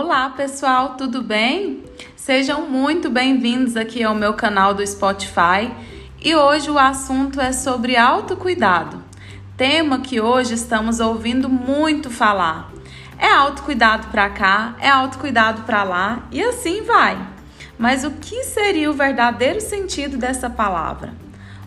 Olá pessoal, tudo bem? Sejam muito bem-vindos aqui ao meu canal do Spotify e hoje o assunto é sobre autocuidado, tema que hoje estamos ouvindo muito falar. É autocuidado para cá, é autocuidado para lá e assim vai. Mas o que seria o verdadeiro sentido dessa palavra?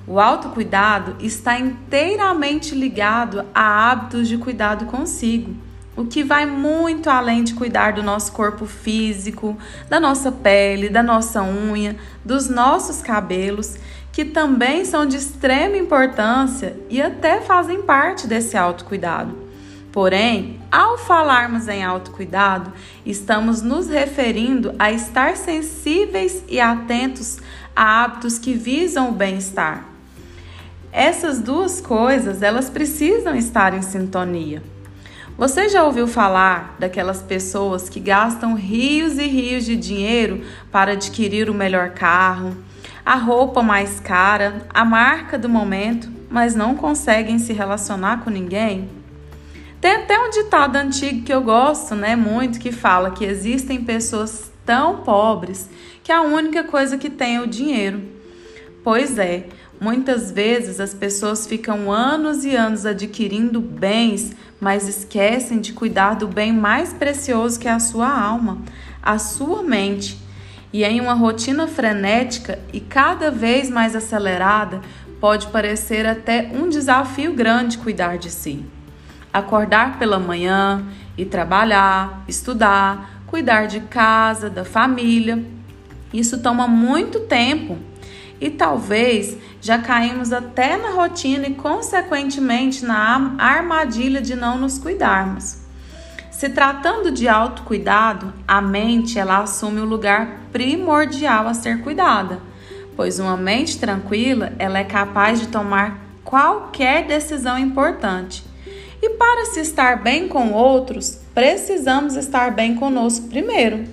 O autocuidado está inteiramente ligado a hábitos de cuidado consigo o que vai muito além de cuidar do nosso corpo físico, da nossa pele, da nossa unha, dos nossos cabelos, que também são de extrema importância e até fazem parte desse autocuidado. Porém, ao falarmos em autocuidado, estamos nos referindo a estar sensíveis e atentos a hábitos que visam o bem-estar. Essas duas coisas, elas precisam estar em sintonia. Você já ouviu falar daquelas pessoas que gastam rios e rios de dinheiro para adquirir o melhor carro, a roupa mais cara, a marca do momento, mas não conseguem se relacionar com ninguém? Tem até um ditado antigo que eu gosto, né, muito, que fala que existem pessoas tão pobres que a única coisa que tem é o dinheiro. Pois é, Muitas vezes as pessoas ficam anos e anos adquirindo bens, mas esquecem de cuidar do bem mais precioso que é a sua alma, a sua mente. E em uma rotina frenética e cada vez mais acelerada, pode parecer até um desafio grande cuidar de si. Acordar pela manhã e trabalhar, estudar, cuidar de casa, da família. Isso toma muito tempo e talvez já caímos até na rotina e, consequentemente, na armadilha de não nos cuidarmos. Se tratando de autocuidado, a mente ela assume o lugar primordial a ser cuidada, pois uma mente tranquila ela é capaz de tomar qualquer decisão importante. E para se estar bem com outros, precisamos estar bem conosco primeiro.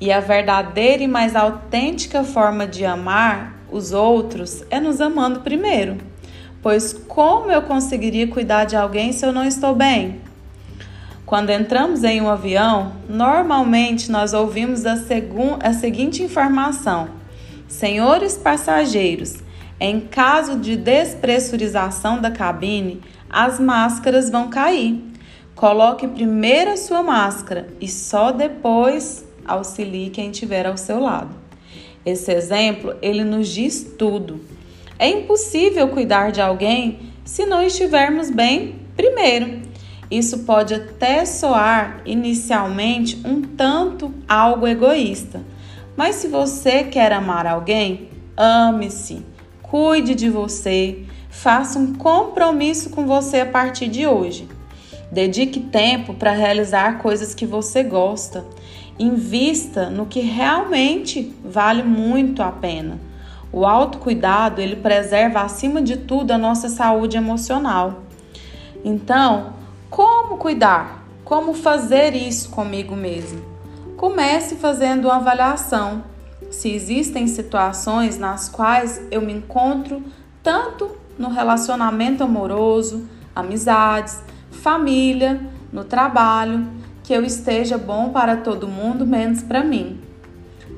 E a verdadeira e mais autêntica forma de amar os outros é nos amando primeiro. Pois como eu conseguiria cuidar de alguém se eu não estou bem? Quando entramos em um avião, normalmente nós ouvimos a, a seguinte informação: Senhores passageiros, em caso de despressurização da cabine, as máscaras vão cair. Coloque primeiro a sua máscara e só depois auxilie quem estiver ao seu lado. Esse exemplo, ele nos diz tudo. É impossível cuidar de alguém se não estivermos bem primeiro. Isso pode até soar inicialmente um tanto algo egoísta, mas se você quer amar alguém, ame-se, cuide de você, faça um compromisso com você a partir de hoje. Dedique tempo para realizar coisas que você gosta. Invista no que realmente vale muito a pena. O autocuidado, ele preserva acima de tudo a nossa saúde emocional. Então, como cuidar? Como fazer isso comigo mesmo? Comece fazendo uma avaliação. Se existem situações nas quais eu me encontro tanto no relacionamento amoroso, amizades, família, no trabalho, que eu esteja bom para todo mundo, menos para mim.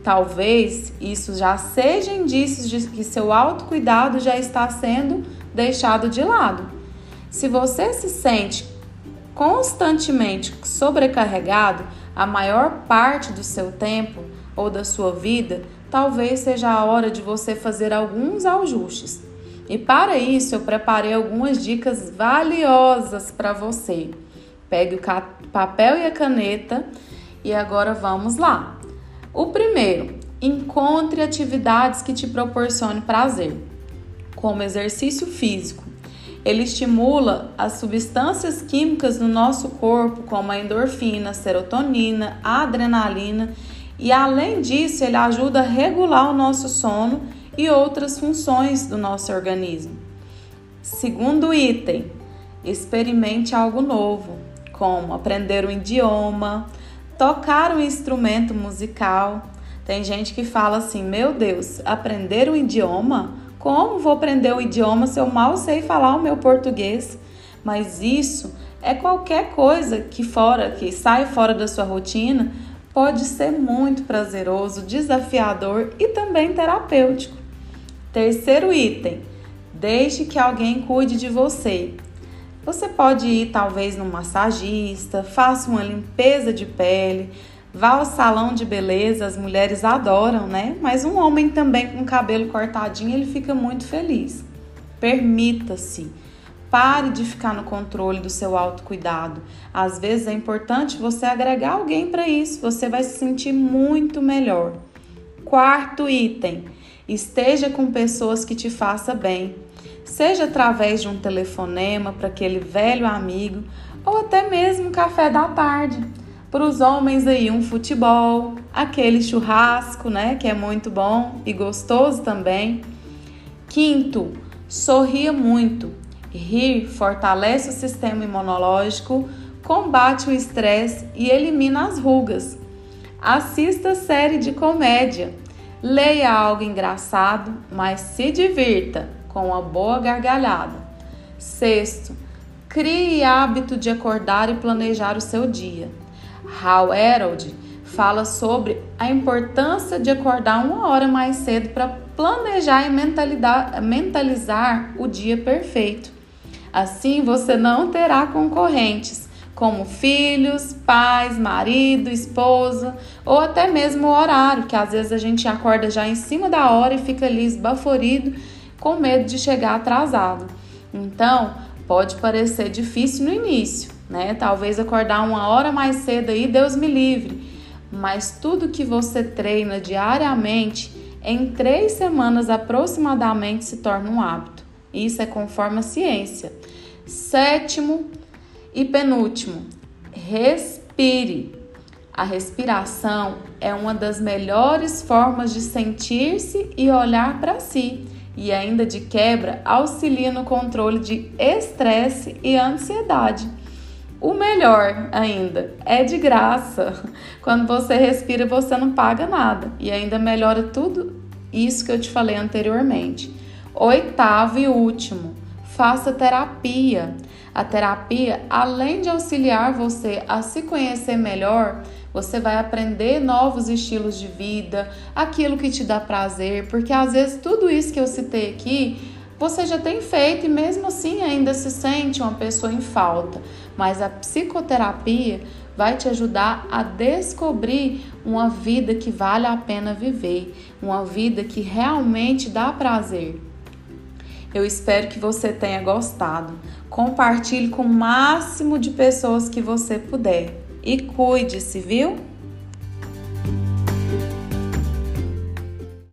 Talvez isso já seja indícios de que seu autocuidado já está sendo deixado de lado. Se você se sente constantemente sobrecarregado a maior parte do seu tempo ou da sua vida, talvez seja a hora de você fazer alguns ajustes. E para isso eu preparei algumas dicas valiosas para você. Pegue o papel e a caneta e agora vamos lá. O primeiro, encontre atividades que te proporcionem prazer, como exercício físico. Ele estimula as substâncias químicas no nosso corpo, como a endorfina, a serotonina, a adrenalina, e além disso, ele ajuda a regular o nosso sono e outras funções do nosso organismo. Segundo item, experimente algo novo, como aprender um idioma, tocar um instrumento musical. Tem gente que fala assim: meu Deus, aprender um idioma? Como vou aprender um idioma se eu mal sei falar o meu português? mas isso é qualquer coisa que fora, que sai fora da sua rotina, pode ser muito prazeroso, desafiador e também terapêutico. Terceiro item: deixe que alguém cuide de você. Você pode ir talvez num massagista, faça uma limpeza de pele, vá ao salão de beleza, as mulheres adoram, né? Mas um homem também com cabelo cortadinho, ele fica muito feliz. Permita-se. Pare de ficar no controle do seu autocuidado. Às vezes é importante você agregar alguém para isso, você vai se sentir muito melhor. Quarto item: esteja com pessoas que te façam bem seja através de um telefonema para aquele velho amigo ou até mesmo café da tarde. Para os homens aí, um futebol, aquele churrasco, né, que é muito bom e gostoso também. Quinto, sorria muito. Rir fortalece o sistema imunológico, combate o estresse e elimina as rugas. Assista série de comédia. Leia algo engraçado, mas se divirta com uma boa gargalhada. Sexto, crie hábito de acordar e planejar o seu dia. Hal Herold fala sobre a importância de acordar uma hora mais cedo para planejar e mentalizar o dia perfeito. Assim você não terá concorrentes como filhos, pais, marido, esposa ou até mesmo o horário, que às vezes a gente acorda já em cima da hora e fica ali esbaforido com medo de chegar atrasado. Então, pode parecer difícil no início, né? Talvez acordar uma hora mais cedo aí, Deus me livre. Mas tudo que você treina diariamente, em três semanas aproximadamente se torna um hábito. Isso é conforme a ciência. Sétimo e penúltimo, respire. A respiração é uma das melhores formas de sentir-se e olhar para si e ainda de quebra auxilia no controle de estresse e ansiedade. O melhor ainda é de graça. Quando você respira, você não paga nada e ainda melhora tudo isso que eu te falei anteriormente. Oitavo e último, faça terapia. A terapia, além de auxiliar você a se conhecer melhor, você vai aprender novos estilos de vida, aquilo que te dá prazer, porque às vezes tudo isso que eu citei aqui você já tem feito e mesmo assim ainda se sente uma pessoa em falta. Mas a psicoterapia vai te ajudar a descobrir uma vida que vale a pena viver, uma vida que realmente dá prazer. Eu espero que você tenha gostado. Compartilhe com o máximo de pessoas que você puder e cuide-se, viu?